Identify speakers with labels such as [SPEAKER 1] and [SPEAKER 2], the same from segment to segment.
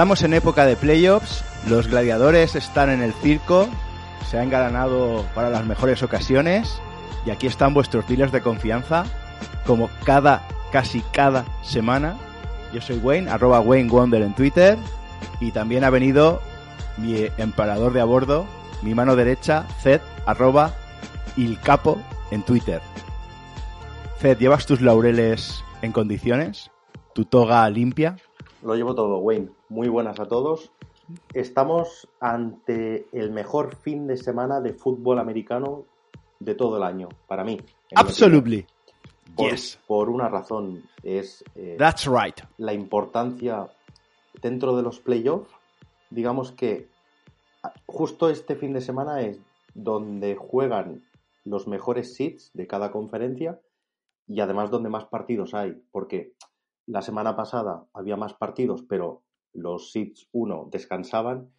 [SPEAKER 1] Estamos en época de playoffs, los gladiadores están en el circo, se han ganado para las mejores ocasiones y aquí están vuestros dealers de confianza, como cada, casi cada semana. Yo soy Wayne, arroba Wayne Wonder en Twitter y también ha venido mi emperador de a bordo, mi mano derecha, Zed, arroba Il Capo en Twitter. Zed, ¿llevas tus laureles en condiciones? ¿Tu toga limpia?
[SPEAKER 2] Lo llevo todo, Wayne. Muy buenas a todos. Estamos ante el mejor fin de semana de fútbol americano de todo el año, para mí.
[SPEAKER 1] Absolutely.
[SPEAKER 2] Por,
[SPEAKER 1] yes.
[SPEAKER 2] por una razón, es eh,
[SPEAKER 1] That's right.
[SPEAKER 2] la importancia dentro de los playoffs. Digamos que justo este fin de semana es donde juegan los mejores seeds de cada conferencia y además donde más partidos hay, porque la semana pasada había más partidos, pero los seeds 1 descansaban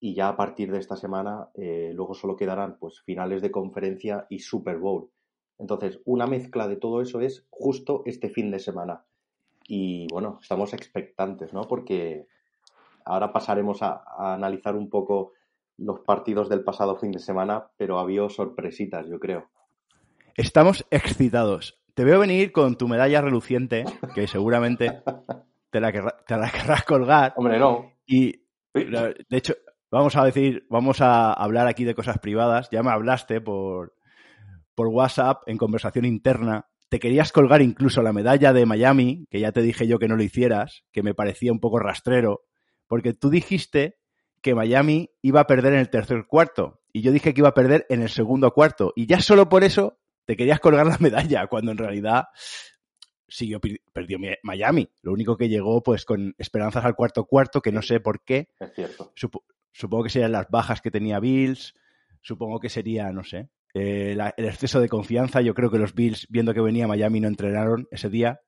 [SPEAKER 2] y ya a partir de esta semana eh, luego solo quedarán pues finales de conferencia y Super Bowl. Entonces, una mezcla de todo eso es justo este fin de semana. Y bueno, estamos expectantes, ¿no? Porque ahora pasaremos a, a analizar un poco los partidos del pasado fin de semana, pero había sorpresitas, yo creo.
[SPEAKER 1] Estamos excitados. Te veo venir con tu medalla reluciente, que seguramente te la, querrá, te la querrás colgar.
[SPEAKER 2] Hombre, no.
[SPEAKER 1] Y, de hecho, vamos a decir, vamos a hablar aquí de cosas privadas. Ya me hablaste por, por WhatsApp en conversación interna. Te querías colgar incluso la medalla de Miami, que ya te dije yo que no lo hicieras, que me parecía un poco rastrero, porque tú dijiste que Miami iba a perder en el tercer cuarto y yo dije que iba a perder en el segundo cuarto y ya solo por eso te querías colgar la medalla, cuando en realidad siguió, perdió Miami. Lo único que llegó pues con esperanzas al cuarto cuarto, que no sé por qué.
[SPEAKER 2] Es cierto.
[SPEAKER 1] Sup supongo que serían las bajas que tenía Bills, supongo que sería, no sé, eh, la, el exceso de confianza. Yo creo que los Bills, viendo que venía Miami, no entrenaron ese día,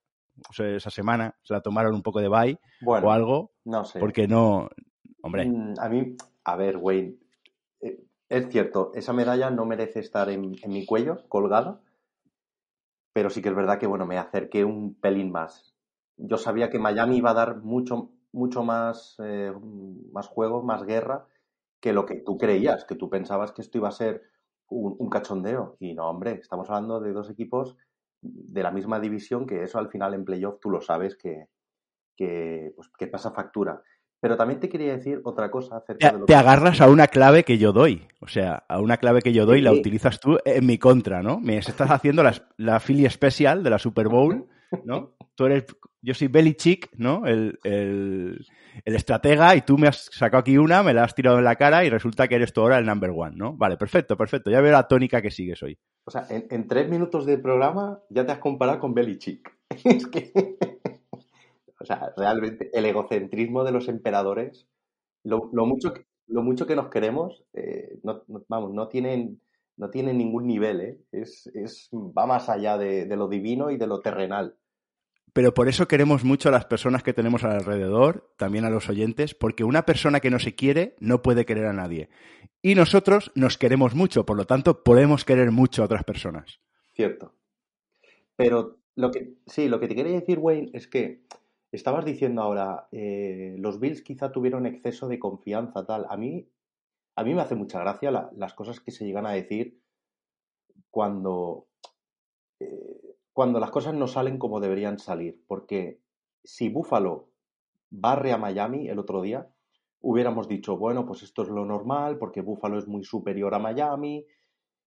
[SPEAKER 1] o sea, esa semana, se la tomaron un poco de bye
[SPEAKER 2] bueno,
[SPEAKER 1] o algo.
[SPEAKER 2] No sé.
[SPEAKER 1] Porque no, hombre.
[SPEAKER 2] Mm, A mí, a ver, Wayne, eh, es cierto, esa medalla no merece estar en, en, mi cuello, colgada, pero sí que es verdad que, bueno, me acerqué un pelín más. Yo sabía que Miami iba a dar mucho, mucho más, eh, más juego, más guerra, que lo que tú creías, que tú pensabas que esto iba a ser un, cachondeo. Y no, hombre, estamos hablando de dos equipos de la misma división, que eso al final en playoff tú lo sabes que, que, pues, que pasa factura. Pero también te quería decir otra cosa acerca
[SPEAKER 1] te,
[SPEAKER 2] de lo
[SPEAKER 1] te
[SPEAKER 2] que...
[SPEAKER 1] agarras a una clave que yo doy. O sea, a una clave que yo doy y la utilizas tú en mi contra, ¿no? Me estás haciendo la, la Philly Special de la Super Bowl, ¿no? Tú eres, yo soy Belichick, ¿no? El, el, el, estratega y tú me has sacado aquí una, me la has tirado en la cara y resulta que eres tú ahora el number one, ¿no? Vale, perfecto, perfecto. Ya veo la tónica que sigues hoy.
[SPEAKER 2] O sea, en, en tres minutos de programa ya te has comparado con Belichick. es que... O sea, realmente el egocentrismo de los emperadores, lo, lo mucho, que, lo mucho que nos queremos, eh, no, no, vamos, no tienen, no tienen ningún nivel, ¿eh? es, es, va más allá de, de, lo divino y de lo terrenal.
[SPEAKER 1] Pero por eso queremos mucho a las personas que tenemos alrededor, también a los oyentes, porque una persona que no se quiere no puede querer a nadie. Y nosotros nos queremos mucho, por lo tanto podemos querer mucho a otras personas.
[SPEAKER 2] Cierto. Pero lo que, sí, lo que te quería decir, Wayne, es que Estabas diciendo ahora, eh, los Bills quizá tuvieron exceso de confianza, tal. A mí, a mí me hace mucha gracia la, las cosas que se llegan a decir cuando, eh, cuando las cosas no salen como deberían salir. Porque si Buffalo barre a Miami el otro día, hubiéramos dicho, bueno, pues esto es lo normal, porque Buffalo es muy superior a Miami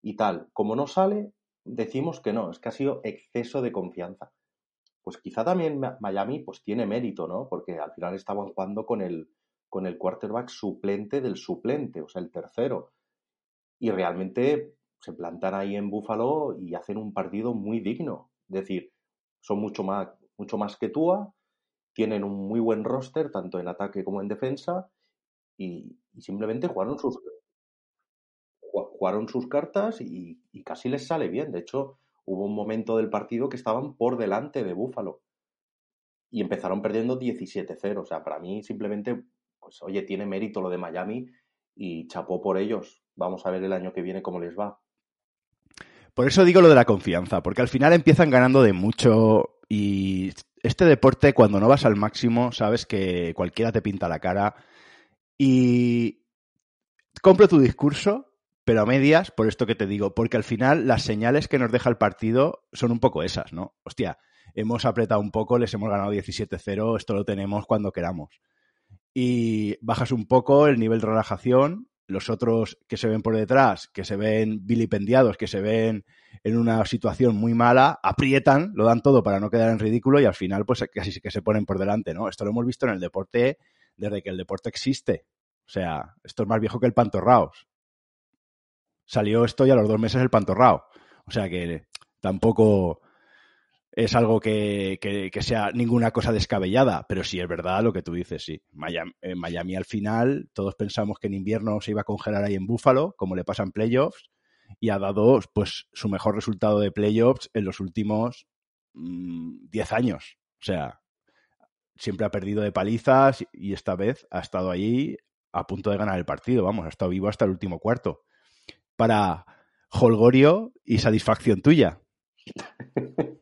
[SPEAKER 2] y tal. Como no sale, decimos que no, es que ha sido exceso de confianza pues quizá también Miami pues tiene mérito, ¿no? Porque al final estaban jugando con el, con el quarterback suplente del suplente, o sea, el tercero. Y realmente se plantan ahí en Búfalo y hacen un partido muy digno. Es decir, son mucho más, mucho más que Tua, tienen un muy buen roster, tanto en ataque como en defensa, y, simplemente jugaron sus, jugaron sus cartas y casi les sale bien. De hecho, hubo un momento del partido que estaban por delante de Búfalo y empezaron perdiendo 17-0. O sea, para mí simplemente, pues oye, tiene mérito lo de Miami y chapó por ellos. Vamos a ver el año que viene cómo les va.
[SPEAKER 1] Por eso digo lo de la confianza, porque al final empiezan ganando de mucho y este deporte, cuando no vas al máximo, sabes que cualquiera te pinta la cara. Y compro tu discurso, pero a medias, por esto que te digo, porque al final las señales que nos deja el partido son un poco esas, ¿no? Hostia, hemos apretado un poco, les hemos ganado 17-0, esto lo tenemos cuando queramos. Y bajas un poco el nivel de relajación, los otros que se ven por detrás, que se ven vilipendiados, que se ven en una situación muy mala, aprietan, lo dan todo para no quedar en ridículo y al final pues casi que se ponen por delante, ¿no? Esto lo hemos visto en el deporte desde que el deporte existe. O sea, esto es más viejo que el pantorraos. Salió esto y a los dos meses el pantorrao. O sea que tampoco es algo que, que, sea ninguna cosa descabellada, pero sí es verdad lo que tú dices, sí. Miami, en Miami al final, todos pensamos que en invierno se iba a congelar ahí en Buffalo, como le pasa en playoffs, y ha dado pues su mejor resultado de playoffs en los últimos 10 mm, años. O sea, siempre ha perdido de palizas y esta vez ha estado ahí a punto de ganar el partido, vamos, ha estado vivo hasta el último cuarto. Para holgorio y satisfacción tuya.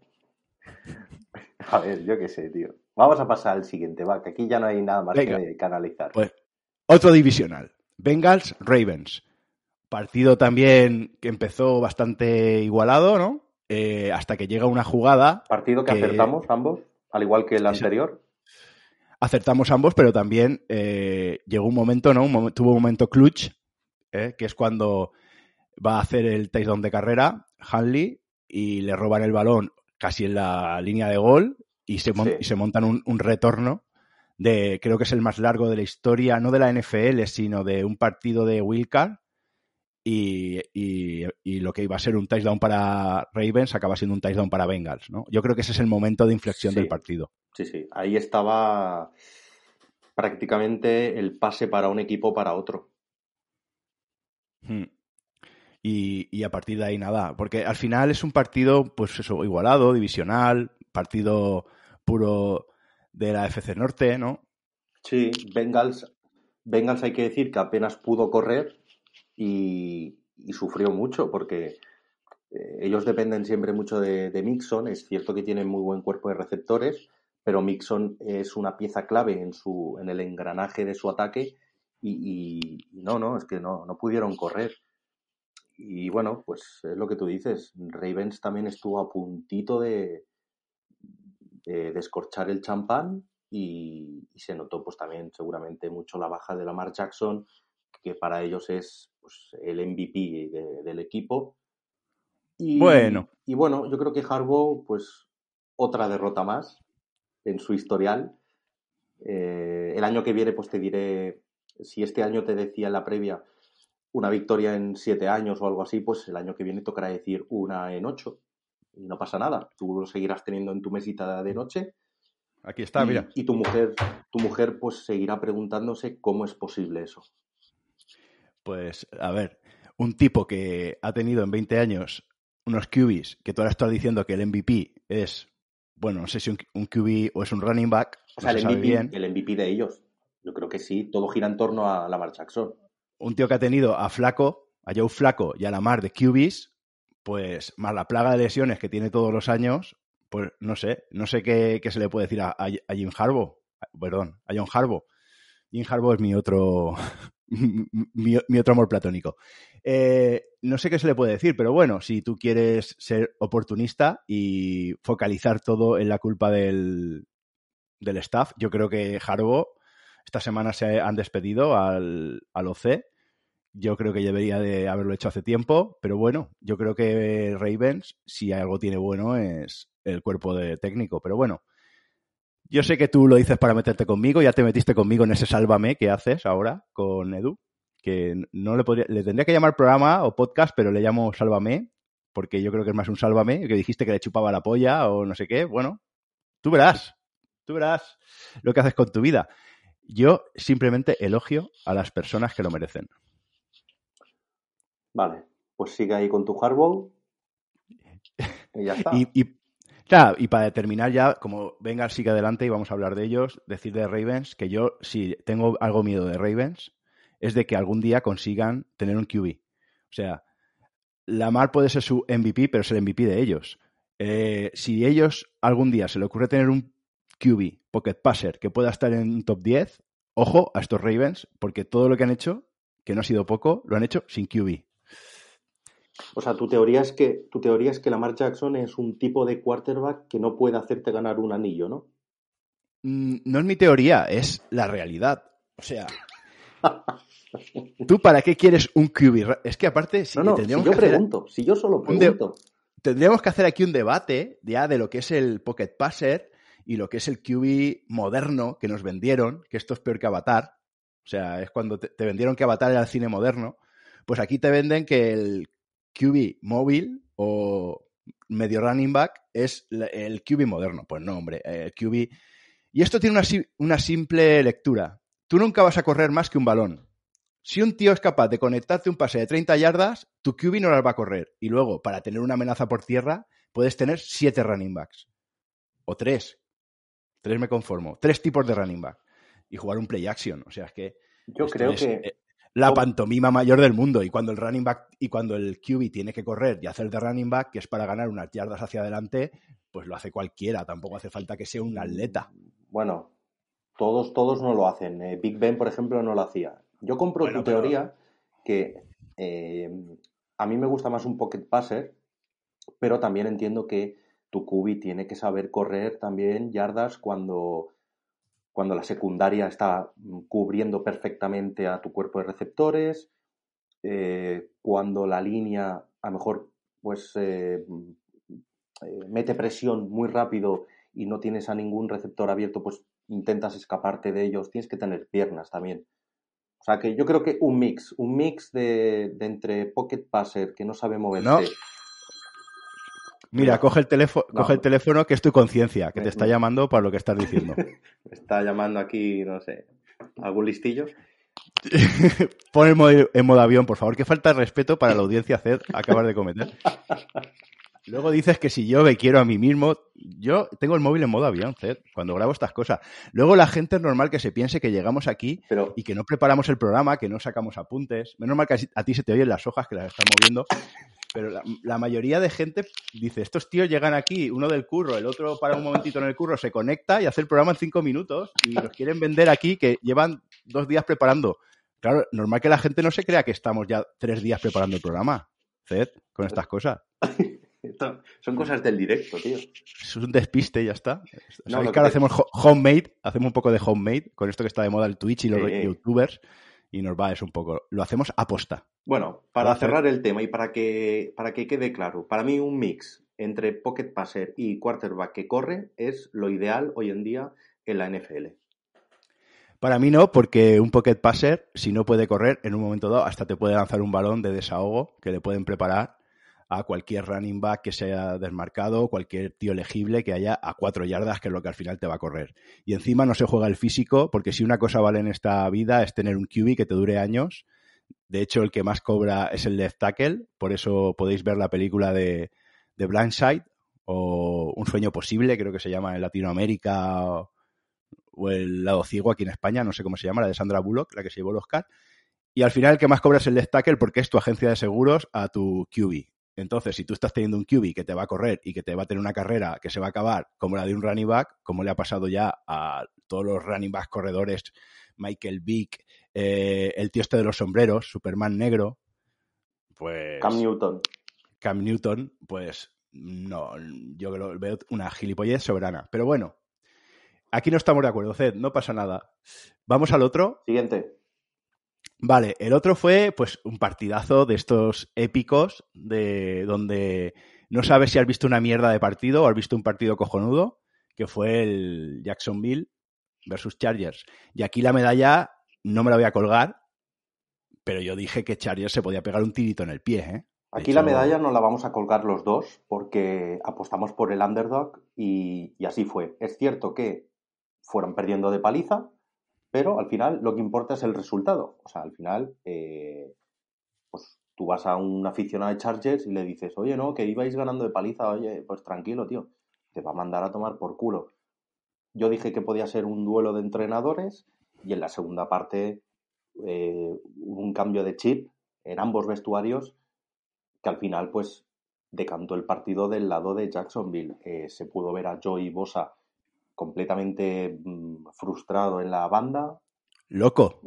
[SPEAKER 2] A ver, yo qué sé, tío. Vamos a pasar al siguiente, va, que aquí ya no hay nada más que canalizar.
[SPEAKER 1] Pues, otro divisional. Bengals, Ravens. Partido también que empezó bastante igualado, ¿no? Eh, hasta que llega una jugada.
[SPEAKER 2] Partido que, acertamos ambos, al igual que el anterior.
[SPEAKER 1] Acertamos ambos, pero también eh, llegó un momento, ¿no? tuvo un momento clutch, ¿eh? que es cuando va a hacer el touchdown de carrera, Hanley, y le roban el balón casi en la línea de gol y se, se montan un, retorno de, creo que es el más largo de la historia, no de la NFL, sino de un partido de Wildcard. Y, y, lo que iba a ser un touchdown para Ravens acaba siendo un touchdown para Bengals, ¿no? Yo creo que ese es el momento de inflexión del partido.
[SPEAKER 2] Sí, sí, ahí estaba prácticamente el pase para un equipo para otro.
[SPEAKER 1] Hmm y, a partir de ahí nada, porque al final es un partido, pues eso, igualado, divisional, partido puro de la FC Norte, ¿no?
[SPEAKER 2] Sí, Bengals, Bengals hay que decir que apenas pudo correr y, sufrió mucho porque eh, ellos dependen siempre mucho de, Mixon, es cierto que tienen muy buen cuerpo de receptores, pero Mixon es una pieza clave en, su, en el engranaje de su ataque y, y no, no, es que no, no pudieron correr. Y bueno, pues es lo que tú dices. Ravens también estuvo a puntito de, de descorchar el champán y, se notó pues también seguramente mucho la baja de Lamar Jackson, que para ellos es pues, el MVP del equipo. Y, bueno. Y bueno, yo creo que Harbaugh, pues otra derrota más en su historial. Eh, el año que viene, pues te diré, si este año te decía en la previa una victoria en siete años o algo así, pues el año que viene tocará decir una en ocho. Y no pasa nada. Tú lo seguirás teniendo en tu mesita de noche.
[SPEAKER 1] Aquí está, mira.
[SPEAKER 2] Y tu mujer, tu mujer, pues seguirá preguntándose cómo es posible eso.
[SPEAKER 1] Pues, a ver, un tipo que ha tenido en 20 años unos QBs, que tú ahora estás diciendo que el MVP es, bueno, no sé si un, un QB o es un running back.
[SPEAKER 2] O sea, el, MVP, el MVP de ellos. Yo creo que sí, todo gira en torno a Lamar Jackson
[SPEAKER 1] un tío que ha tenido a Flaco, a Joe Flaco y a la mar de QBs, pues más la plaga de lesiones que tiene todos los años, pues no sé, no sé qué, se le puede decir a, Jim Harbaugh, perdón, a John Harbaugh. Jim Harbaugh es mi otro, mi, otro amor platónico. Eh, no sé qué se le puede decir, pero bueno, si tú quieres ser oportunista y focalizar todo en la culpa del, del staff, yo creo que Harbaugh esta semana se han despedido al, al OC. Yo creo que debería de haberlo hecho hace tiempo, pero bueno, yo creo que Ravens, si algo tiene bueno, es el cuerpo de técnico. Pero bueno, yo sé que tú lo dices para meterte conmigo, ya te metiste conmigo en ese sálvame que haces ahora con Edu, que no le podría, le tendría que llamar programa o podcast, pero le llamo sálvame, porque yo creo que es más un sálvame, que dijiste que le chupaba la polla o no sé qué. Bueno, tú verás, tú verás lo que haces con tu vida. Yo simplemente elogio a las personas que lo merecen.
[SPEAKER 2] Vale, pues sigue ahí con tu hardball. Y ya está.
[SPEAKER 1] y, para terminar ya, como venga, sigue adelante y vamos a hablar de ellos, decir de Ravens que yo, si tengo algo miedo de Ravens, es de que algún día consigan tener un QB. O sea, Lamar puede ser su MVP, pero es el MVP de ellos. Eh, si ellos algún día se le ocurre tener un QB, Pocket Passer, que pueda estar en un top 10, ojo a estos Ravens, porque todo lo que han hecho, que no ha sido poco, lo han hecho sin QB.
[SPEAKER 2] O sea, tu teoría es que tu teoría es que Lamar Jackson es un tipo de quarterback que no puede hacerte ganar un anillo, ¿no?
[SPEAKER 1] Mm, no es mi teoría, es la realidad. O sea, ¿tú para qué quieres un QB? Es que aparte,
[SPEAKER 2] si, no, yo pregunto, si yo solo pregunto.
[SPEAKER 1] Tendríamos que hacer aquí un debate ya de lo que es el Pocket Passer y lo que es el QB moderno que nos vendieron, que esto es peor que Avatar. O sea, es cuando te, te vendieron que Avatar era el cine moderno. Pues aquí te venden que el QB móvil o medio running back es el QB moderno. Pues no, hombre, el QB... Y esto tiene una, una simple lectura. Tú nunca vas a correr más que un balón. Si un tío es capaz de conectarte un pase de 30 yardas, tu QB no las va a correr. Y luego, para tener una amenaza por tierra, puedes tener siete running backs. O tres. Tres me conformo. Tres tipos de running back. Y jugar un play action. O sea, es que.
[SPEAKER 2] Yo creo que.
[SPEAKER 1] La pantomima mayor del mundo. Y cuando el running back y cuando el QB tiene que correr y hacer de running back, que es para ganar unas yardas hacia adelante, pues lo hace cualquiera. Tampoco hace falta que sea un atleta.
[SPEAKER 2] Bueno, todos, todos no lo hacen. Eh, Big Ben, por ejemplo, no lo hacía. Yo compro tu teoría que eh, a mí me gusta más un pocket passer, pero también entiendo que tu QB tiene que saber correr también yardas cuando cuando la secundaria está mm, cubriendo perfectamente a tu cuerpo de receptores, eh, cuando la línea a lo mejor pues eh, mm, eh, mete presión muy rápido y no tienes a ningún receptor abierto, pues intentas escaparte de ellos, tienes que tener piernas también. O sea que yo creo que un mix, un mix de, entre pocket passer que no sabe moverse,
[SPEAKER 1] Mira, coge el teléfono, coge el teléfono que es tu conciencia, que te está llamando para lo que estás diciendo.
[SPEAKER 2] Me está llamando aquí, no sé, algún listillo.
[SPEAKER 1] Pon el modo, en modo avión, por favor, que falta de respeto para la audiencia hacer acabas de cometer. Luego dices que si yo me quiero a mí mismo, yo tengo el móvil en modo avión, Ced, cuando grabo estas cosas. Luego la gente es normal que se piense que llegamos aquí y que no preparamos el programa, que no sacamos apuntes. Menos mal que a ti se te oyen las hojas que las están moviendo. Pero la, mayoría de gente dice, estos tíos llegan aquí, uno del curro, el otro para un momentito en el curro, se conecta y hace el programa en cinco minutos y los quieren vender aquí que llevan dos días preparando. Claro, normal que la gente no se crea que estamos ya tres días preparando el programa, Ced, con estas cosas.
[SPEAKER 2] son cosas del directo, tío.
[SPEAKER 1] Es un despiste, ya está. O que hacemos homemade, hacemos un poco de homemade con esto que está de moda el Twitch y los youtubers y nos va eso un poco. Lo hacemos aposta.
[SPEAKER 2] Bueno, para cerrar el tema y para que, para que quede claro, para mí un mix entre pocket passer y quarterback que corre es lo ideal hoy en día en la NFL.
[SPEAKER 1] Para mí no, porque un pocket passer, si no puede correr, en un momento dado hasta te puede lanzar un balón de desahogo que le pueden preparar a cualquier running back que sea desmarcado, cualquier tío elegible que haya a cuatro yardas, que es lo que al final te va a correr. Y encima no se juega el físico, porque si una cosa vale en esta vida es tener un QB que te dure años. De hecho, el que más cobra es el left tackle, por eso podéis ver la película de, de Blindside o Un sueño posible, creo que se llama en Latinoamérica o, o El lado ciego aquí en España, no sé cómo se llama, la de Sandra Bullock, la que se llevó el Oscar. Y al final el que más cobra es el left tackle porque es tu agencia de seguros a tu QB. Entonces, si tú estás teniendo un QB que te va a correr y que te va a tener una carrera que se va a acabar como la de un running back, como le ha pasado ya a todos los running back corredores, Michael Vick, eh, el tío este de los sombreros, Superman negro, pues...
[SPEAKER 2] Cam Newton.
[SPEAKER 1] Cam Newton, pues no, yo veo una gilipollez soberana. Pero bueno, aquí no estamos de acuerdo, Zed, no pasa nada. Vamos al otro.
[SPEAKER 2] Siguiente.
[SPEAKER 1] Vale, el otro fue pues un partidazo de estos épicos de donde no sabes si has visto una mierda de partido o has visto un partido cojonudo, que fue el Jacksonville versus Chargers. Y aquí la medalla no me la voy a colgar, pero yo dije que Chargers se podía pegar un tirito en el pie, ¿eh?
[SPEAKER 2] Aquí la medalla no la vamos a colgar los dos porque apostamos por el underdog y así fue. Es cierto que fueron perdiendo de paliza, pero al final lo que importa es el resultado. O sea, al final, eh, pues tú vas a un aficionado de Chargers y le dices, oye, no, que ibais ganando de paliza, oye, pues tranquilo, tío, te va a mandar a tomar por culo. Yo dije que podía ser un duelo de entrenadores y en la segunda parte eh, un cambio de chip en ambos vestuarios que al final, pues, decantó el partido del lado de Jacksonville. Eh, se pudo ver a Joey Bosa completamente mm, frustrado en la banda.
[SPEAKER 1] Loco.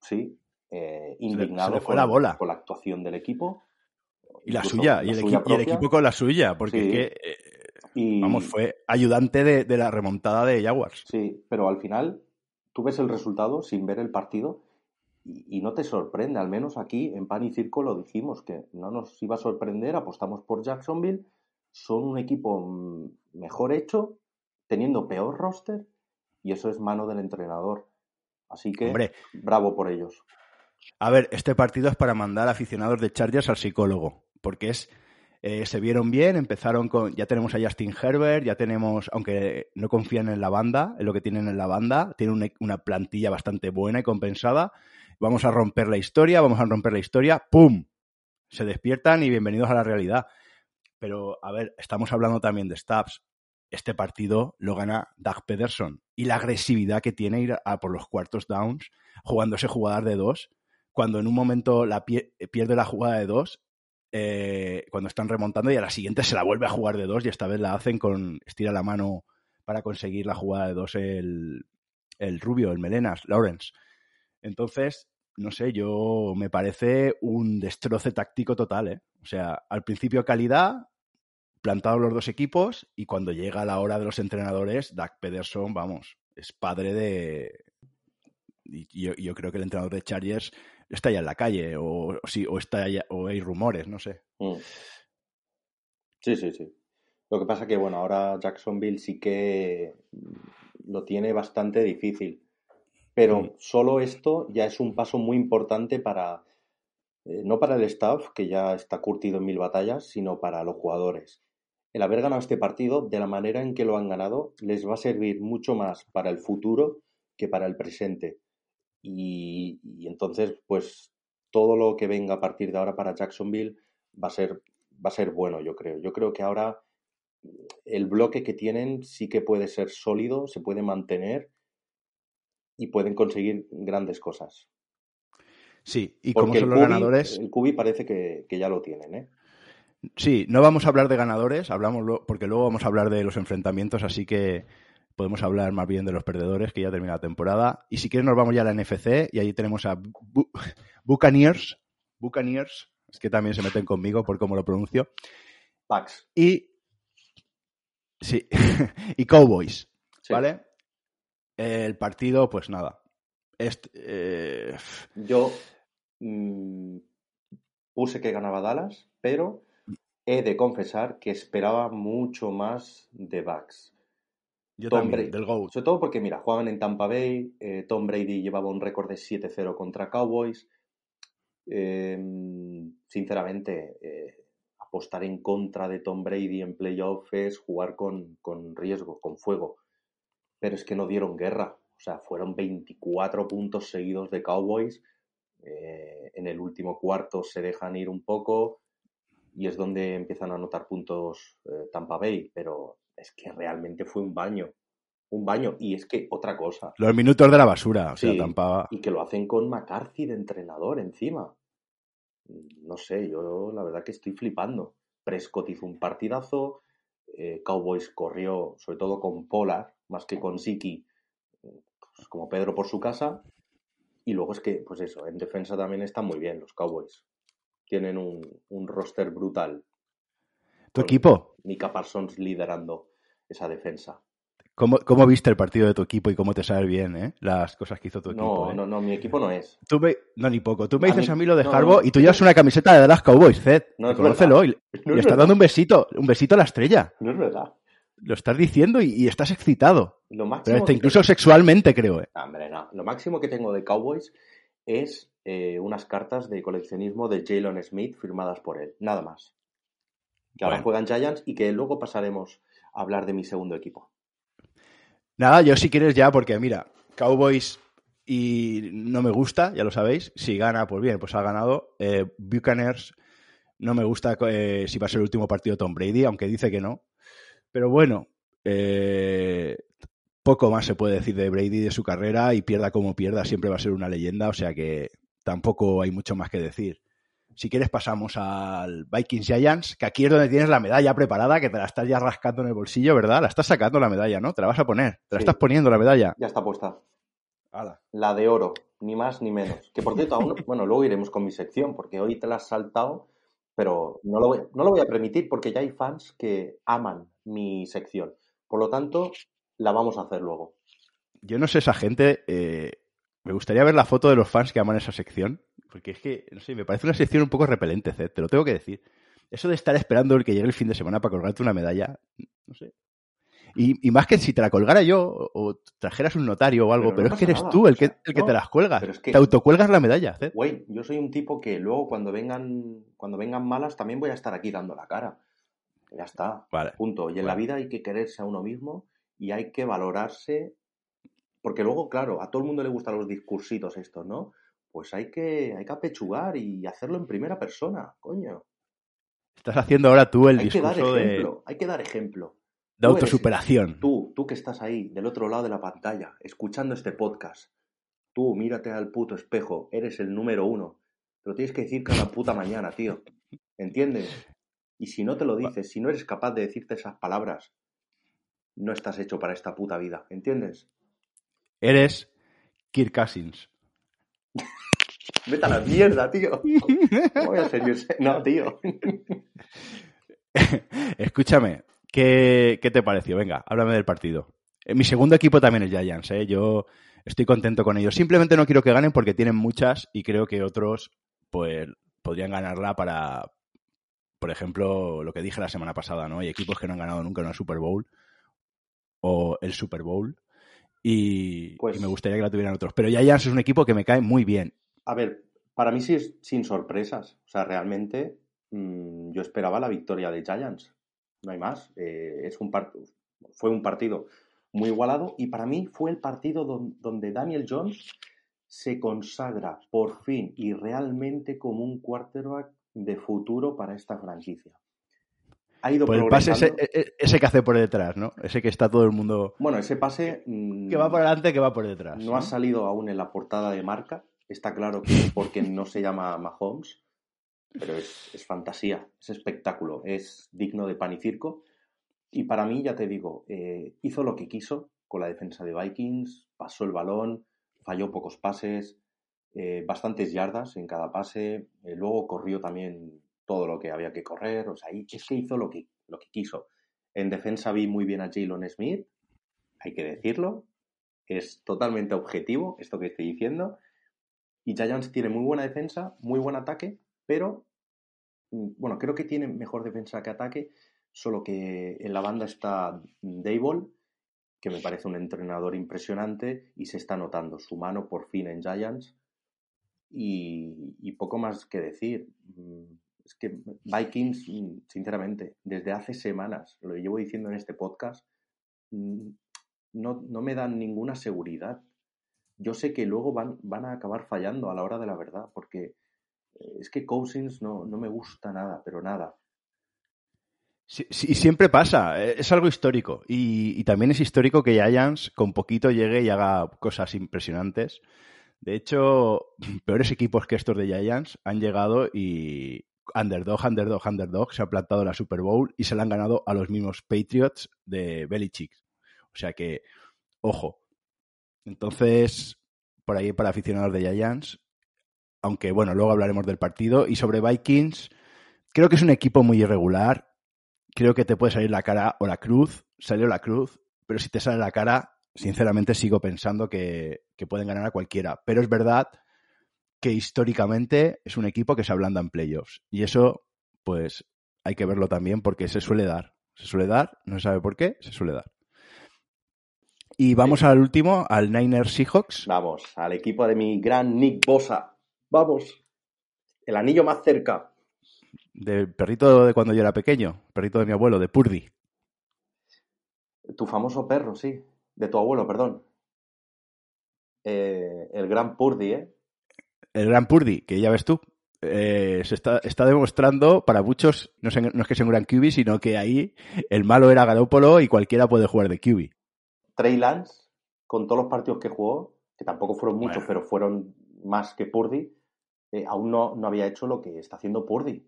[SPEAKER 2] Sí, eh, indignado
[SPEAKER 1] se le fue
[SPEAKER 2] con,
[SPEAKER 1] la bola.
[SPEAKER 2] con la actuación del equipo.
[SPEAKER 1] Y la suya, y, el
[SPEAKER 2] suya
[SPEAKER 1] y el equipo con la suya, porque
[SPEAKER 2] Sí.
[SPEAKER 1] es que, eh,
[SPEAKER 2] Y-
[SPEAKER 1] vamos, fue ayudante de, de la remontada de Jaguars.
[SPEAKER 2] Sí, pero al final tú ves el resultado sin ver el partido y, y no te sorprende. Al menos aquí en Pan y Circo lo dijimos, que no nos iba a sorprender. Apostamos por Jacksonville. Son un equipo mm, mejor hecho, teniendo peor roster, y eso es mano del entrenador. Así que
[SPEAKER 1] Hombre,
[SPEAKER 2] bravo por ellos.
[SPEAKER 1] a ver, este partido es para mandar aficionados de Chargers al psicólogo, porque es eh, se vieron bien, empezaron con, ya tenemos a Justin Herbert, ya tenemos, aunque no confían en la banda, en lo que tienen en la banda, tienen una, una plantilla bastante buena y compensada, vamos a romper la historia, vamos a romper la historia, ¡pum! Se despiertan y bienvenidos a la realidad. Pero, a ver, estamos hablando también de Stabs. Este partido lo gana Doug Pederson. Y la agresividad que tiene ir a por los cuartos downs, jugándose jugadas de dos, cuando en un momento pierde la jugada de dos, eh, cuando están remontando y a la siguiente se la vuelve a jugar de dos y esta vez la hacen con estira la mano para conseguir la jugada de dos el, el rubio, el melenas, Lawrence. Entonces, no sé, yo me parece un destroce táctico total, ¿eh? O sea, al principio calidad, plantados los dos equipos y cuando llega la hora de los entrenadores, Doug Pederson, vamos, es padre de... Y yo, yo creo que el entrenador de Chargers está ya en la calle o, sí, o, está ya- o hay rumores, no sé.
[SPEAKER 2] Mm. Sí, sí, sí. Lo que pasa que, bueno, ahora Jacksonville sí que lo tiene bastante difícil. Pero solo esto ya es un paso muy importante para, eh, no para el staff, que ya está curtido en mil batallas, sino para los jugadores. El haber ganado este partido, de la manera en que lo han ganado, les va a servir mucho más para el futuro que para el presente. Y, y entonces, pues, todo lo que venga a partir de ahora para Jacksonville va a ser, va a ser bueno, yo creo. Yo creo que ahora el bloque que tienen sí que puede ser sólido, se puede mantener y pueden conseguir grandes cosas.
[SPEAKER 1] Sí, y como son los ganadores,
[SPEAKER 2] el Cubi parece que, que ya lo tienen, ¿eh?
[SPEAKER 1] Sí, no vamos a hablar de ganadores, hablamos lo- porque luego vamos a hablar de los enfrentamientos, así que podemos hablar más bien de los perdedores, que ya termina la temporada. Y si quieres nos vamos ya a la NFC y ahí tenemos a Bu- Buccaneers, Buccaneers, es que también se meten conmigo por cómo lo pronuncio,
[SPEAKER 2] Pax.
[SPEAKER 1] y sí, y Cowboys,
[SPEAKER 2] Sí.
[SPEAKER 1] ¿vale? El partido, pues nada. Eh,
[SPEAKER 2] Yo mm, puse que ganaba Dallas, pero he de confesar que esperaba mucho más de Bucks.
[SPEAKER 1] yo
[SPEAKER 2] Tom
[SPEAKER 1] también,
[SPEAKER 2] Brady.
[SPEAKER 1] del GOAT.
[SPEAKER 2] Sobre todo porque, mira, juegan en Tampa Bay, eh, Tom Brady llevaba un récord de 7-0 contra Cowboys. Eh, sinceramente, eh, apostar en contra de Tom Brady en playoff es jugar con, con riesgo, con fuego. Pero es que no dieron guerra. O sea, fueron 24 puntos seguidos de Cowboys. Eh, en el último cuarto se dejan ir un poco y es donde empiezan a anotar puntos eh, Tampa Bay. Pero es que realmente fue un baño. Un baño. Y es que otra cosa.
[SPEAKER 1] Los minutos de la basura, o sea,
[SPEAKER 2] Sí,
[SPEAKER 1] Tampa...
[SPEAKER 2] Y que lo hacen con McCarthy de entrenador encima. No sé, yo la verdad que estoy flipando. Prescott hizo un partidazo. eh, Cowboys corrió, sobre todo con Pollard, más que con Siki, pues como Pedro por su casa. Y luego es que, pues eso, en defensa también están muy bien los Cowboys. Tienen un, un roster brutal.
[SPEAKER 1] ¿Tu equipo?
[SPEAKER 2] Mika Parsons liderando esa defensa.
[SPEAKER 1] ¿Cómo, ¿Cómo viste el partido de tu equipo y cómo te sabes bien, eh? Las cosas que hizo tu equipo.
[SPEAKER 2] No,
[SPEAKER 1] eh?
[SPEAKER 2] no, no, mi equipo no es.
[SPEAKER 1] Tú me- no, ni poco. Tú me
[SPEAKER 2] A
[SPEAKER 1] dices
[SPEAKER 2] mí-
[SPEAKER 1] a mí lo de
[SPEAKER 2] no,
[SPEAKER 1] Harbaugh
[SPEAKER 2] no.
[SPEAKER 1] y tú llevas una camiseta de Dallas Cowboys, Zed.
[SPEAKER 2] No es
[SPEAKER 1] Reconócelo y,
[SPEAKER 2] No
[SPEAKER 1] y
[SPEAKER 2] es
[SPEAKER 1] le estás
[SPEAKER 2] verdad.
[SPEAKER 1] dando un besito, un besito a la estrella.
[SPEAKER 2] No es verdad.
[SPEAKER 1] Lo estás diciendo y, y estás excitado.
[SPEAKER 2] Lo máximo
[SPEAKER 1] Pero
[SPEAKER 2] que
[SPEAKER 1] incluso sexualmente, creo, eh.
[SPEAKER 2] No, hombre, no. Lo máximo que tengo de Cowboys es eh, unas cartas de coleccionismo de Jalen Smith firmadas por él. Nada más. Que ahora juegan Giants y que luego pasaremos a hablar de mi segundo equipo.
[SPEAKER 1] Nada, yo si quieres ya, porque mira, Cowboys y no me gusta, ya lo sabéis. Si gana, pues bien, pues ha ganado. Eh, Buccaneers no me gusta eh, si va a ser el último partido Tom Brady, aunque dice que no. Pero bueno, eh, poco más se puede decir de Brady de su carrera y pierda como pierda, siempre va a ser una leyenda, o sea que tampoco hay mucho más que decir. si quieres pasamos al Vikings Giants, que aquí es donde tienes la medalla preparada, que te la estás ya rascando en el bolsillo, ¿verdad? La estás sacando la medalla, ¿no? Te la vas a poner, te la estás poniendo la medalla.
[SPEAKER 2] Ya está puesta. La de oro, ni más ni menos. Que por cierto, aún, no- bueno, luego iremos con mi sección, porque hoy te la has saltado, pero no lo, voy, no lo voy a permitir porque ya hay fans que aman mi sección. Por lo tanto, la vamos a hacer luego.
[SPEAKER 1] Yo no sé esa gente, eh, me gustaría ver la foto de los fans que aman esa sección, porque es que, no sé, me parece una sección un poco repelente, Zed, te lo tengo que decir. Eso de estar esperando el que llegue el fin de semana para colgarte una medalla, no sé. Y, y más que si te la colgara yo o, trajeras un notario o algo,
[SPEAKER 2] Pero
[SPEAKER 1] pero,
[SPEAKER 2] no
[SPEAKER 1] es que eres
[SPEAKER 2] nada,
[SPEAKER 1] tú el
[SPEAKER 2] o
[SPEAKER 1] que, el que te las cuelgas.
[SPEAKER 2] es que-
[SPEAKER 1] Te autocuelgas la medalla, Zed.
[SPEAKER 2] Wayne, yo soy un tipo que luego cuando vengan, cuando vengan malas también voy a estar aquí dando la cara. Ya está.
[SPEAKER 1] Vale.
[SPEAKER 2] Punto. Y en la vida hay que quererse a uno mismo y hay que valorarse. Porque luego, claro, a todo el mundo le gustan los discursitos estos, ¿no? Pues hay que, hay que apechugar y hacerlo en primera persona, coño.
[SPEAKER 1] Estás haciendo ahora tú el
[SPEAKER 2] hay que dar
[SPEAKER 1] discurso de,
[SPEAKER 2] ejemplo, hay que dar ejemplo.
[SPEAKER 1] de
[SPEAKER 2] Tú eres-
[SPEAKER 1] autosuperación.
[SPEAKER 2] Tú, tú que estás ahí, del otro lado de la pantalla, escuchando este podcast, tú mírate al puto espejo, eres el número uno. Te lo tienes que decir cada puta mañana, tío. ¿Entiendes? Y si no te lo dices, si no eres capaz de decirte esas palabras, no estás hecho para esta puta vida, ¿entiendes?
[SPEAKER 1] Eres Kirk Cousins.
[SPEAKER 2] Vete a la mierda, tío. ¿Cómo voy a ser yo? No, tío.
[SPEAKER 1] Escúchame, ¿qué, qué te pareció? Venga, háblame del partido. Eh, Mi segundo equipo también es Giants, ¿eh? Yo estoy contento con ellos. Simplemente no quiero que ganen porque tienen muchas y creo que otros, pues, podrían ganarla para, por ejemplo, lo que dije la semana pasada, ¿no? Hay equipos que no han ganado nunca una Super Bowl o el Super Bowl y,
[SPEAKER 2] Pues-
[SPEAKER 1] y me gustaría que la tuvieran otros. Pero Giants es un equipo que me cae muy bien.
[SPEAKER 2] A ver, para mí sí es sin sorpresas. O sea, realmente mm, yo esperaba la victoria de Giants. No hay más. Eh, es un fue un partido muy igualado y para mí fue el partido don- donde Daniel Jones se consagra por fin y realmente como un quarterback de futuro para esta franquicia. Ha ido
[SPEAKER 1] Pues el pase ese,
[SPEAKER 2] progresando.
[SPEAKER 1] e- ese que hace por detrás, ¿no? Ese que está todo el mundo...
[SPEAKER 2] Bueno, ese pase mm,
[SPEAKER 1] Que va por adelante, que va por detrás.
[SPEAKER 2] no ha salido aún en la portada de marca. Está claro que es porque no se llama Mahomes, pero es, es fantasía, es espectáculo, es digno de pan y circo. Y para mí, ya te digo, eh, hizo lo que quiso con la defensa de Vikings, pasó el balón, falló pocos pases, eh, bastantes yardas en cada pase, eh, luego corrió también todo lo que había que correr, o sea, es que hizo lo que, lo que quiso. En defensa vi muy bien a Jalen Smith, hay que decirlo, es totalmente objetivo esto que estoy diciendo. Y Giants tiene muy buena defensa, muy buen ataque, pero mm, bueno, creo que tiene mejor defensa que ataque, solo que en la banda está Dable, que me parece un entrenador impresionante y se está notando su mano por fin en Giants. Y, y poco más que decir. Es que Vikings, mm, sinceramente, desde hace semanas, lo llevo diciendo en este podcast, mm, no, no me dan ninguna seguridad. Yo sé que luego van, van a acabar fallando a la hora de la verdad, porque eh, es que Cousins no, no me gusta nada, pero nada.
[SPEAKER 1] Sí, sí, siempre pasa, eh, es algo histórico. Y también es histórico que Giants con poquito llegue y haga cosas impresionantes. De hecho, peores equipos que estos de Giants han llegado y underdog, underdog, underdog, se ha plantado la Super Bowl y se la han ganado a los mismos Patriots de Belichick. O sea que, ojo. Entonces, por ahí para aficionados de Giants, aunque bueno, luego hablaremos del partido. Y sobre Vikings, creo que es un equipo muy irregular. Creo que te puede salir la cara o la cruz. Salió la cruz, pero si te sale la cara, sinceramente sigo pensando que, que pueden ganar a cualquiera. Pero es verdad que históricamente es un equipo que se ablanda en playoffs. Y eso, pues, hay que verlo también porque se suele dar. Se suele dar, no se sabe por qué, se suele dar. Y vamos al último, al Niners Seahawks.
[SPEAKER 2] Vamos, al equipo de mi gran Nick Bosa. Vamos. El anillo más cerca.
[SPEAKER 1] Del perrito de cuando yo era pequeño, perrito de mi abuelo, de Purdy.
[SPEAKER 2] Tu famoso perro, sí. De tu abuelo, perdón. Eh, el gran Purdy, ¿eh?
[SPEAKER 1] El gran Purdy, que ya ves tú, eh, se está, está demostrando para muchos, no, es que sea un gran QB, sino que ahí el malo era Garópolo y cualquiera puede jugar de QB.
[SPEAKER 2] Trey Lance, con todos los partidos que jugó, que tampoco fueron muchos,
[SPEAKER 1] Bueno.
[SPEAKER 2] pero fueron más que Purdy, eh, aún no, no había hecho lo que está haciendo Purdy.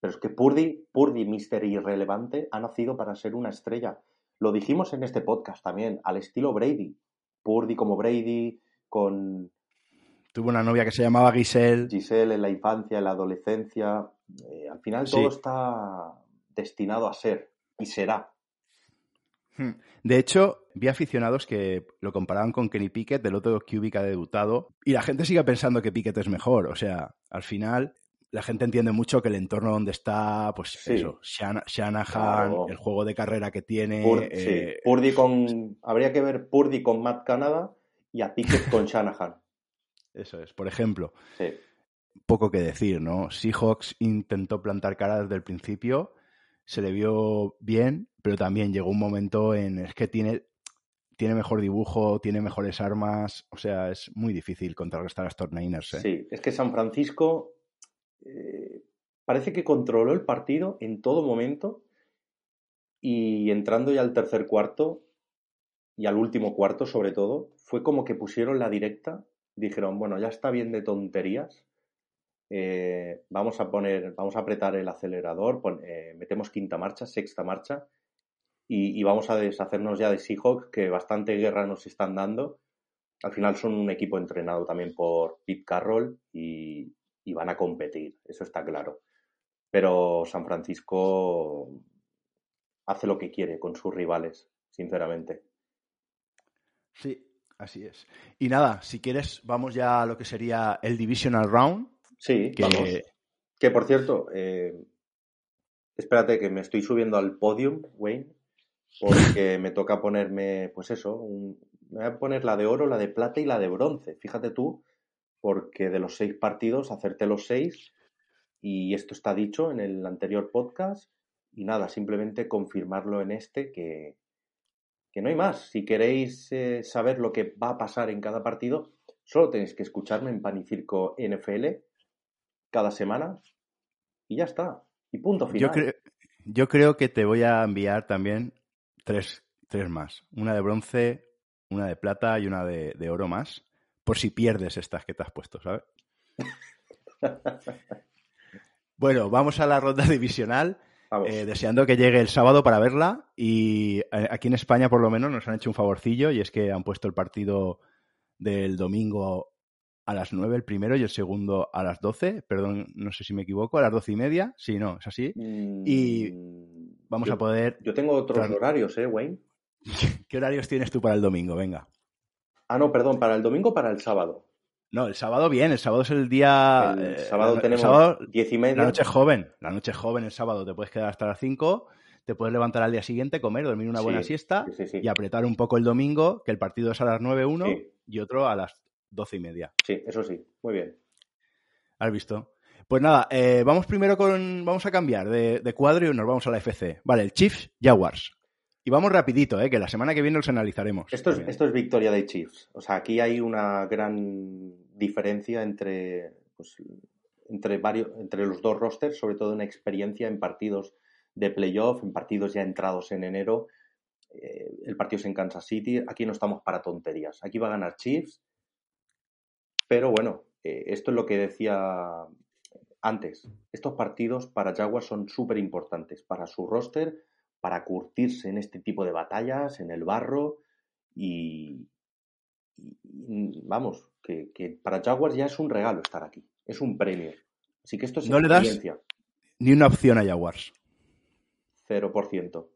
[SPEAKER 2] Pero es que Purdy, Purdy, Mister Irrelevante, ha nacido para ser una estrella. Lo dijimos en este podcast también, al estilo Brady. Purdy como Brady, con...
[SPEAKER 1] Tuvo una novia que se llamaba Giselle.
[SPEAKER 2] Giselle en la infancia, en la adolescencia. Eh, al final todo está destinado a ser y será.
[SPEAKER 1] Hmm. De hecho, vi aficionados que lo comparaban con Kenny Pickett, del otro QB que ha debutado, y la gente sigue pensando que Pickett es mejor. O sea, al final la gente entiende mucho que el entorno donde está, pues eso, Shanahan, el juego de carrera que tiene.
[SPEAKER 2] Eh, Purdy con. Habría que ver Purdy con Matt Canada y a Pickett con Shanahan.
[SPEAKER 1] Eso es, por ejemplo. Sí. Poco que decir, ¿no? Seahawks intentó plantar cara desde el principio, se le vio bien, pero también llegó un momento en. Es que tiene, tiene mejor dibujo, tiene mejores armas, o sea, es muy difícil contrarrestar a estos Niners. ¿eh?
[SPEAKER 2] Sí, es que San Francisco eh, parece que controló el partido en todo momento y entrando ya al tercer cuarto y al último cuarto sobre todo, fue como que pusieron la directa, dijeron, bueno, ya está bien de tonterías, eh, vamos a poner, vamos a apretar el acelerador, eh, metemos quinta marcha, sexta marcha y, vamos a deshacernos ya de Seahawks, que bastante guerra nos están dando. Al final son un equipo entrenado también por Pete Carroll y van a competir, eso está claro. Pero San Francisco hace lo que quiere con sus rivales, sinceramente.
[SPEAKER 1] Sí, así es. Y nada, si quieres, vamos ya a lo que sería el Divisional Round.
[SPEAKER 2] Sí, que... vamos. Que por cierto, eh, espérate que me estoy subiendo al podium, Wayne, porque me toca ponerme, pues eso, me voy a poner la de oro, la de plata y la de bronce. Fíjate tú porque de los seis partidos acerté los seis y esto está dicho en el anterior podcast y nada, simplemente confirmarlo en este que, que no hay más. Si queréis eh, saber lo que va a pasar en cada partido, solo tenéis que escucharme en Pan y Circo NFL cada semana y ya está. Y punto final.
[SPEAKER 1] Yo, creo, yo creo que te voy a enviar también tres, tres más. Una de bronce, una de plata y una de, de oro más por si pierdes estas que te has puesto, ¿sabes? bueno, vamos a la ronda divisional. Eh, deseando que llegue el sábado para verla y eh, aquí en España por lo menos nos han hecho un favorcillo y es que han puesto el partido del domingo a las 9 el primero y el segundo a las 12, perdón, no sé si me equivoco, a las doce y media, sí, no, es así. y mm, vamos a poder...
[SPEAKER 2] Yo tengo otros horarios, ¿eh, Wayne?
[SPEAKER 1] ¿Qué horarios tienes tú para el domingo? Venga.
[SPEAKER 2] Ah, no, perdón, para el domingo o para el sábado.
[SPEAKER 1] No, el sábado bien, el sábado es el día.
[SPEAKER 2] El eh, sábado tenemos diez y media.
[SPEAKER 1] La noche es joven, la noche es joven el sábado, te puedes quedar hasta las 5, te puedes levantar al día siguiente, comer, dormir una buena siesta y apretar un poco el domingo, que el partido es a las 9 uno y otro a las doce y media.
[SPEAKER 2] Sí, eso sí, muy bien.
[SPEAKER 1] ¿Has visto? Pues nada, eh, vamos primero con. Vamos a cambiar de, de, cuadro y nos vamos a la FC. Vale, el Chiefs Jaguars. Y vamos rapidito, ¿eh? que la semana que viene los analizaremos.
[SPEAKER 2] Esto es, esto es victoria de Chiefs. O sea, aquí hay una gran diferencia entre, pues, entre, varios, entre los dos rosters, sobre todo en experiencia en partidos de playoff, en partidos ya entrados en enero. Eh, el partido es en Kansas City. Aquí no estamos para tonterías. Aquí va a ganar Chiefs. Pero bueno, eh, esto es lo que decía antes. Estos partidos para Jaguars son súper importantes para su roster para curtirse en este tipo de batallas, en el barro y, vamos, que, para Jaguars ya es un regalo estar aquí, es un premio. Así que esto es
[SPEAKER 1] ¿No le das ni una opción a Jaguars?
[SPEAKER 2] 0%.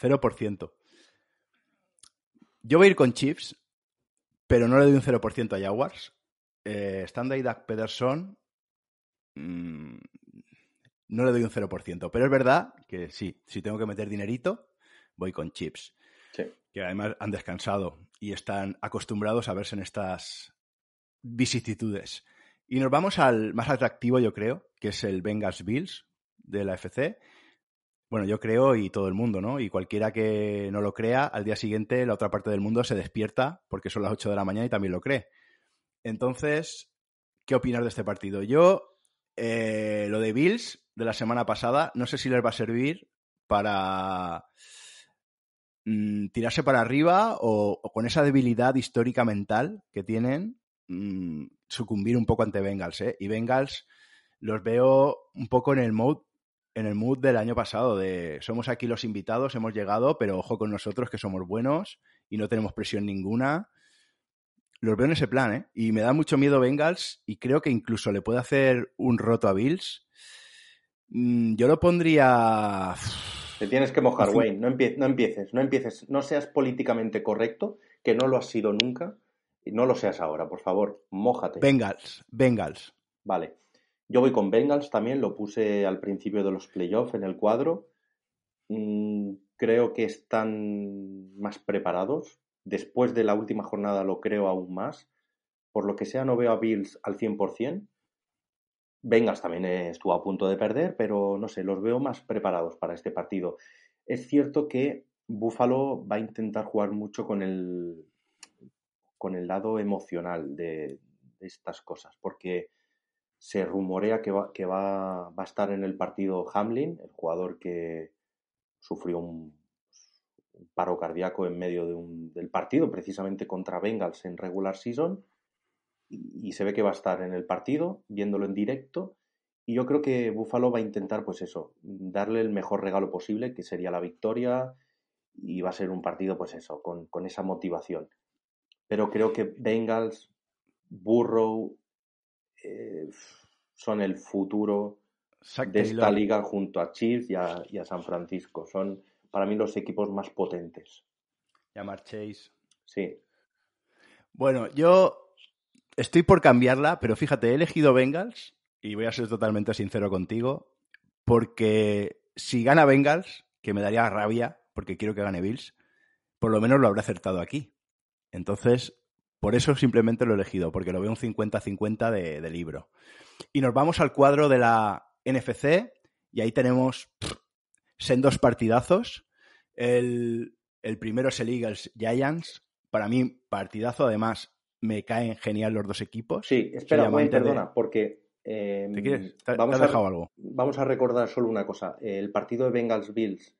[SPEAKER 1] 0%. Yo voy a ir con Chiefs, pero no le doy un 0% a Jaguars. Eh, estando ahí Doug Pederson, mm, no le doy un 0%, pero es verdad que sí, si tengo que meter dinerito, voy con chips. Que además han descansado y están acostumbrados a verse en estas vicisitudes. Y nos vamos al más atractivo, yo creo, que es el Bengals Bills de la FC. Bueno, yo creo y todo el mundo, ¿no? Y cualquiera que no lo crea, al día siguiente la otra parte del mundo se despierta porque son las 8 de la mañana y también lo cree. Entonces, ¿qué opinar de este partido? Yo, eh, lo de Bills, de la semana pasada, no sé si les va a servir para mm, tirarse para arriba o, con esa debilidad histórica mental que tienen, mm, sucumbir un poco ante Bengals, ¿eh? Y Bengals los veo un poco en el mood en el mood del año pasado de somos aquí los invitados, hemos llegado, pero ojo con nosotros que somos buenos y no tenemos presión ninguna. Los veo en ese plan, ¿eh? Y me da mucho miedo Bengals y creo que incluso le puede hacer un roto a Bills. Mm, yo lo pondría...
[SPEAKER 2] Te tienes que mojar, Wayne. No, no empieces, no empieces. No seas políticamente correcto, que no lo has sido nunca. Y no lo seas ahora, por favor. Mójate.
[SPEAKER 1] Bengals, Bengals.
[SPEAKER 2] Vale. Yo voy con Bengals también, lo puse al principio de los playoffs en el cuadro. Mm, creo que están más preparados. Después de la última jornada lo creo aún más. Por lo que sea, no veo a Bills al 100%. Bengals también estuvo a punto de perder, pero no sé, los veo más preparados para este partido. Es cierto que Buffalo va a intentar jugar mucho con el, con el lado emocional de, de estas cosas, porque se rumorea que, va, que va, va, a estar en el partido Hamlin, el jugador que sufrió un, paro cardíaco en medio de un, del partido, precisamente contra Bengals en regular season, y, y, se ve que va a estar en el partido, viéndolo en directo, y yo creo que Buffalo va a intentar, pues eso, darle el mejor regalo posible, que sería la victoria, y va a ser un partido, pues eso, con, con esa motivación. Pero creo que Bengals, Burrow, eh, son el futuro de esta liga junto a Chiefs y a, y a, San Francisco. Son para mí los equipos más potentes.
[SPEAKER 1] Llamar Chase.
[SPEAKER 2] Sí.
[SPEAKER 1] Bueno, yo estoy por cambiarla, pero fíjate, he elegido Bengals y voy a ser totalmente sincero contigo, porque si gana Bengals, que me daría rabia, porque quiero que gane Bills, por lo menos lo habré acertado aquí. Entonces, por eso simplemente lo he elegido, porque lo veo un 50-50 de, de, libro. Y nos vamos al cuadro de la NFC y ahí tenemos pff, sendos partidazos. El, el, primero es el Eagles Giants. Para mí, partidazo. Además, me caen genial los dos equipos.
[SPEAKER 2] Sí, espera, Wayne, perdona, de... porque...
[SPEAKER 1] Eh, ¿Te quieres? ¿Te,
[SPEAKER 2] vamos
[SPEAKER 1] te has dejado
[SPEAKER 2] a,
[SPEAKER 1] algo?
[SPEAKER 2] Vamos a recordar solo una cosa. El partido de Bengals Bills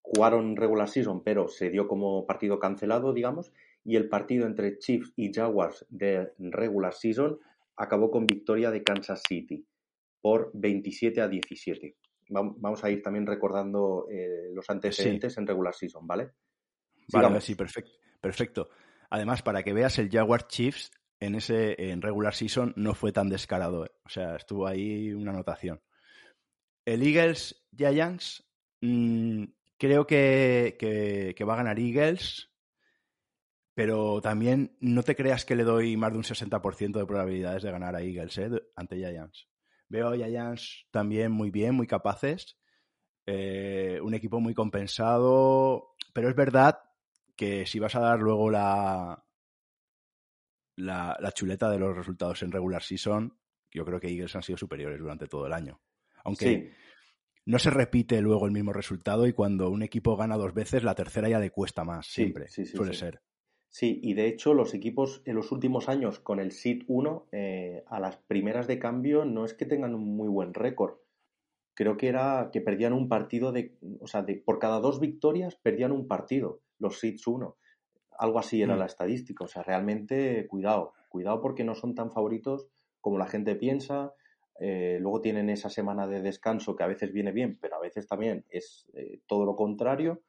[SPEAKER 2] jugaron regular season, pero se dio como partido cancelado, digamos y el partido entre Chiefs y Jaguars de regular season acabó con victoria de Kansas City por 27 a 17. Vamos a ir también recordando eh, los antecedentes sí. en regular season, ¿vale?
[SPEAKER 1] Vale, sí, perfecto, perfecto. Además, para que veas, el Jaguar Chiefs en ese en regular season no fue tan descarado. ¿eh? O sea, estuvo ahí una anotación. El Eagles Giants, mmm, creo que, que, que, va a ganar Eagles pero también no te creas que le doy más de un 60% de probabilidades de ganar a Eagles ¿eh? ante Giants. Veo a Giants también muy bien, muy capaces, eh, un equipo muy compensado, pero es verdad que si vas a dar luego la, la, la chuleta de los resultados en regular season, yo creo que Eagles han sido superiores durante todo el año. Aunque sí. no se repite luego el mismo resultado y cuando un equipo gana dos veces, la tercera ya le cuesta más,
[SPEAKER 2] sí,
[SPEAKER 1] siempre,
[SPEAKER 2] sí,
[SPEAKER 1] suele ser.
[SPEAKER 2] Sí, y de hecho los equipos en los últimos años con el SIT 1 eh, a las primeras de cambio no es que tengan un muy buen récord. Creo que era que perdían un partido de, o sea, de, por cada dos victorias perdían un partido los SITs 1. Algo así era mm. la estadística. O sea, realmente cuidado, cuidado porque no son tan favoritos como la gente piensa. Eh, luego tienen esa semana de descanso que a veces viene bien, pero a veces también es eh, todo lo contrario.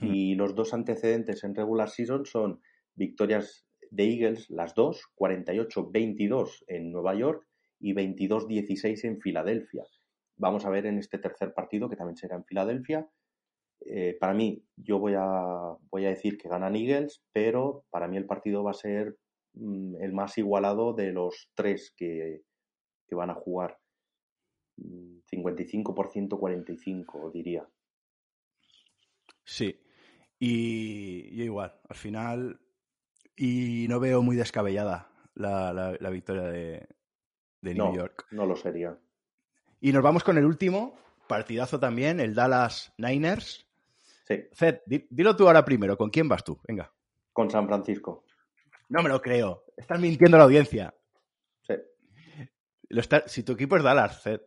[SPEAKER 2] Y los dos antecedentes en regular season son victorias de Eagles, las dos, 48-22 en Nueva York y 22-16 en Filadelfia. Vamos a ver en este tercer partido, que también será en Filadelfia. Eh, para mí, yo voy a, voy a decir que ganan Eagles, pero para mí el partido va a ser mm, el más igualado de los tres que, que van a jugar. 55%-45, diría.
[SPEAKER 1] Sí, y yo igual, al final, y no veo muy descabellada la, la, la victoria de, de New
[SPEAKER 2] no,
[SPEAKER 1] York.
[SPEAKER 2] No lo sería.
[SPEAKER 1] Y nos vamos con el último, partidazo también, el Dallas Niners.
[SPEAKER 2] Sí.
[SPEAKER 1] Zed, dilo tú ahora primero, ¿con quién vas tú? Venga.
[SPEAKER 2] Con San Francisco.
[SPEAKER 1] No me lo creo. Estás mintiendo a la audiencia.
[SPEAKER 2] Sí.
[SPEAKER 1] Lo está... Si tu equipo es Dallas, Zed,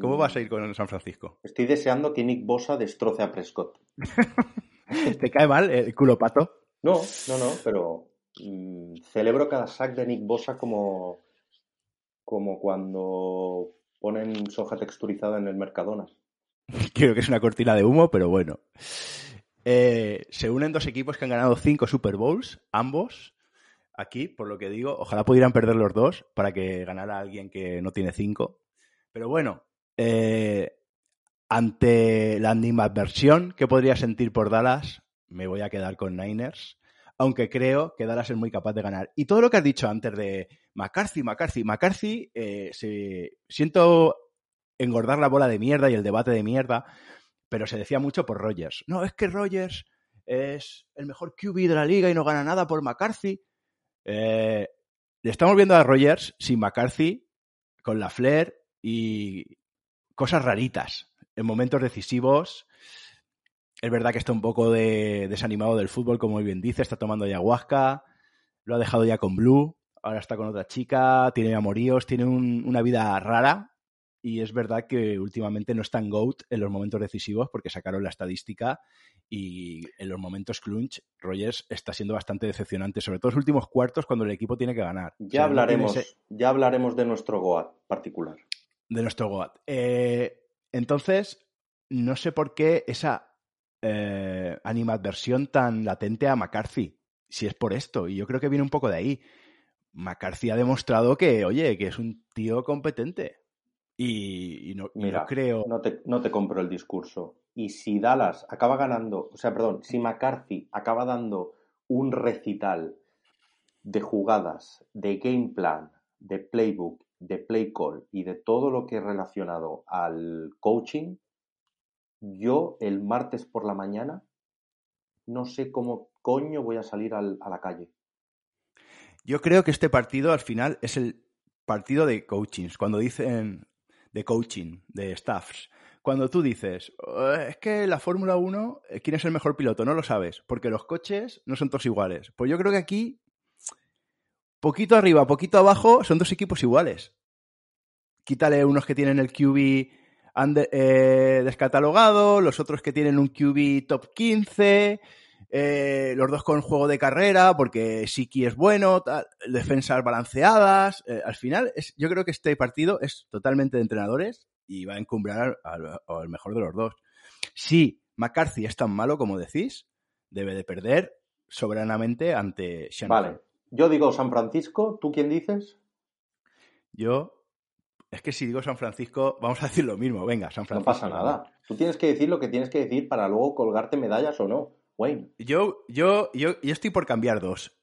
[SPEAKER 1] ¿cómo vas a ir con San Francisco?
[SPEAKER 2] Estoy deseando que Nick Bosa destroce a Prescott.
[SPEAKER 1] ¿Te cae mal el culo pato?
[SPEAKER 2] No, no, no, pero mm, celebro cada sack de Nick Bosa como, como cuando ponen soja texturizada en el Mercadona.
[SPEAKER 1] Creo que es una cortina de humo, pero bueno. Eh, se unen dos equipos que han ganado cinco Super Bowls, ambos. Aquí, por lo que digo, ojalá pudieran perder los dos para que ganara alguien que no tiene cinco. Pero bueno, eh, ante la animadversión que podría sentir por Dallas, me voy a quedar con Niners, aunque creo que Dallas es muy capaz de ganar. Y todo lo que has dicho antes de McCarthy, McCarthy, McCarthy, eh, se, siento engordar la bola de mierda y el debate de mierda, pero se decía mucho por Rogers. No, es que Rogers es el mejor QB de la liga y no gana nada por McCarthy. Eh, le estamos viendo a Rogers sin McCarthy, con la Flair y cosas raritas en momentos decisivos. Es verdad que está un poco de, desanimado del fútbol, como bien dice, está tomando ayahuasca, lo ha dejado ya con Blue, ahora está con otra chica, tiene amoríos, tiene una vida rara y es verdad que últimamente no está en GOAT en los momentos decisivos porque sacaron la estadística y en los momentos clunch Rogers está siendo bastante decepcionante, sobre todo en los últimos cuartos cuando el equipo tiene que ganar.
[SPEAKER 2] Ya hablaremos, ya hablaremos de nuestro GOAT particular.
[SPEAKER 1] De nuestro GOAT. Eh, entonces, no sé por qué esa eh, animadversión tan latente a McCarthy, si es por esto, y yo creo que viene un poco de ahí. McCarthy ha demostrado que, oye, que es un tío competente. Y, no, creo.
[SPEAKER 2] No te, no te compro el discurso. Y si Dallas acaba ganando, o sea, perdón, si McCarthy acaba dando un recital de jugadas, de game plan, de playbook, de play call y de todo lo que es relacionado al coaching, yo el martes por la mañana no sé cómo coño voy a salir a la calle.
[SPEAKER 1] Yo creo que este partido al final es el partido de coachings. Cuando dicen de coaching, de staffs. Cuando tú dices, eh, es que la Fórmula 1, eh, ¿quién es el mejor piloto? No lo sabes, porque los coches no son todos iguales. Pues yo creo que aquí, poquito arriba, poquito abajo, son dos equipos iguales. Quítale unos que tienen el QB eh, descatalogado, los otros que tienen un QB top 15, eh, los dos con juego de carrera, porque Siki es bueno, defensas balanceadas. Eh, al final, yo creo que este partido es totalmente de entrenadores y va a encumbrar al, mejor de los dos. Si McCarthy es tan malo como decís, debe de perder soberanamente ante
[SPEAKER 2] Shannon. Vale, yo digo San Francisco, ¿tú quién dices?
[SPEAKER 1] Yo es que si digo San Francisco, vamos a decir lo mismo. Venga, San Francisco.
[SPEAKER 2] No pasa nada. Tú tienes que decir lo que tienes que decir para luego colgarte medallas o no.
[SPEAKER 1] Yo, yo, yo, yo estoy por cambiar dos.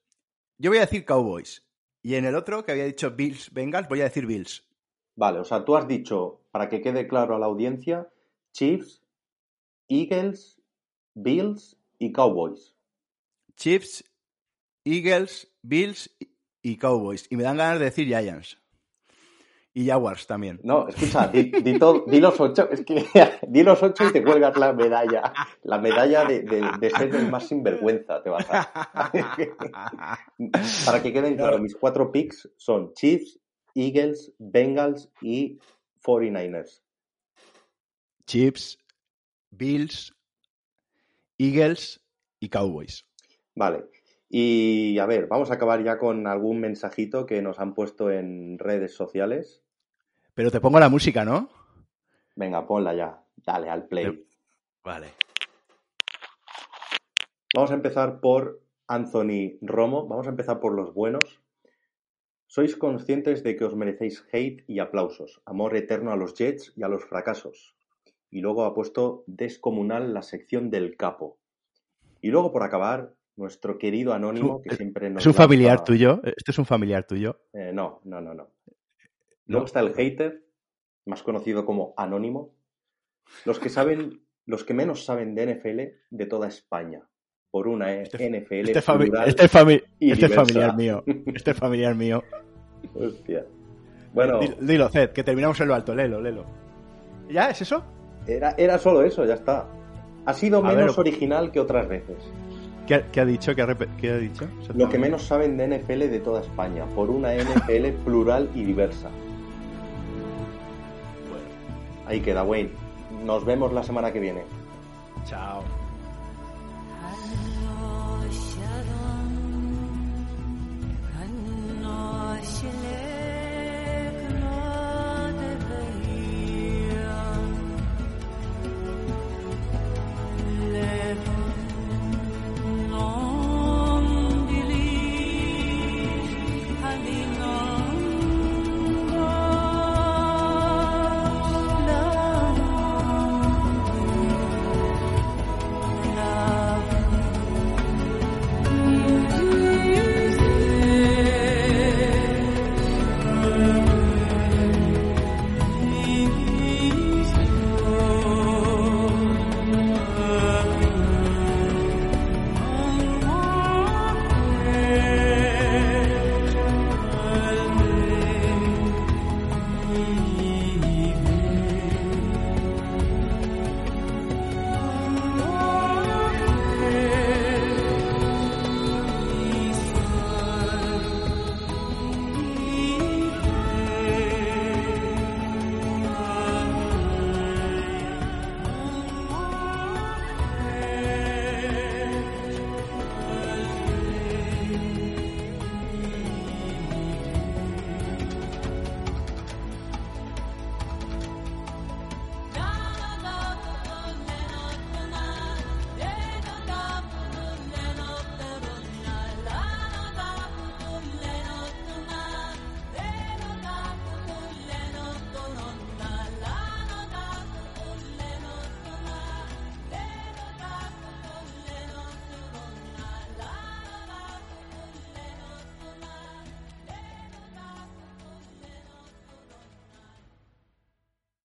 [SPEAKER 1] Yo voy a decir Cowboys. Y en el otro, que había dicho Bills Bengals, voy a decir Bills.
[SPEAKER 2] Vale, o sea, tú has dicho, para que quede claro a la audiencia, Chiefs, Eagles, Bills y Cowboys.
[SPEAKER 1] Chiefs, Eagles, Bills y Cowboys. Y me dan ganas de decir Giants. Y Jaguars también.
[SPEAKER 2] No, escucha, di, los ocho, es que di los ocho y te cuelgas la medalla. La medalla de, ser el más sinvergüenza te vas a. Para que queden claros, mis cuatro picks son Chiefs, Eagles, Bengals y 49ers.
[SPEAKER 1] Chiefs, Bills, Eagles y Cowboys.
[SPEAKER 2] Vale. Y a ver, vamos a acabar ya con algún mensajito que nos han puesto en redes sociales.
[SPEAKER 1] Pero te pongo la música, ¿no?
[SPEAKER 2] Venga, ponla ya. Dale al play.
[SPEAKER 1] Vale.
[SPEAKER 2] Vamos a empezar por Anthony Romo. Vamos a empezar por los buenos. Sois conscientes de que os merecéis hate y aplausos, amor eterno a los Jets y a los fracasos. Y luego ha puesto descomunal la sección del capo. Y luego, por acabar, nuestro querido anónimo, que siempre nos.
[SPEAKER 1] ¿Es un familiar tuyo? ¿Este es un familiar tuyo?
[SPEAKER 2] Eh, no, no, no, no. Luego está el hater, más conocido como anónimo. Los que saben, los que menos saben de NFL de toda España. Por una eh, este, NFL.
[SPEAKER 1] Este, este, este familiar mío. Este es familiar mío.
[SPEAKER 2] Hostia. Bueno.
[SPEAKER 1] Dilo, Zed, que terminamos en lo alto. Lelo, lelo. ¿Ya? ¿Es eso?
[SPEAKER 2] Era, era solo eso, ya está. Ha sido menos original que otras veces.
[SPEAKER 1] ¿Qué ha, dicho? ¿Qué ha dicho?
[SPEAKER 2] Lo que menos saben de NFL de toda España, por una NFL plural y diversa. Bueno. Ahí queda, Wayne. Nos vemos la semana que viene.
[SPEAKER 1] Chao.